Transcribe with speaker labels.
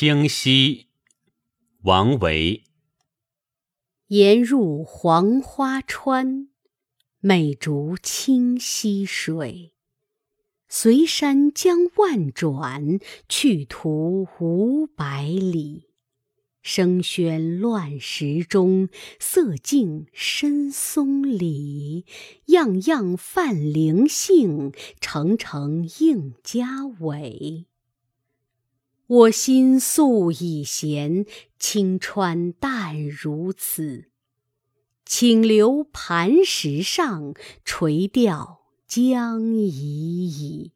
Speaker 1: 清溪，王维。
Speaker 2: 沿入黄花川，美竹清溪水。随山将万转，去途五百里。声喧乱石中，色静深松里。样样泛灵性，澄澄映佳尾。我心素已闲，青川淡如此。请留磐石上，垂钓将已矣。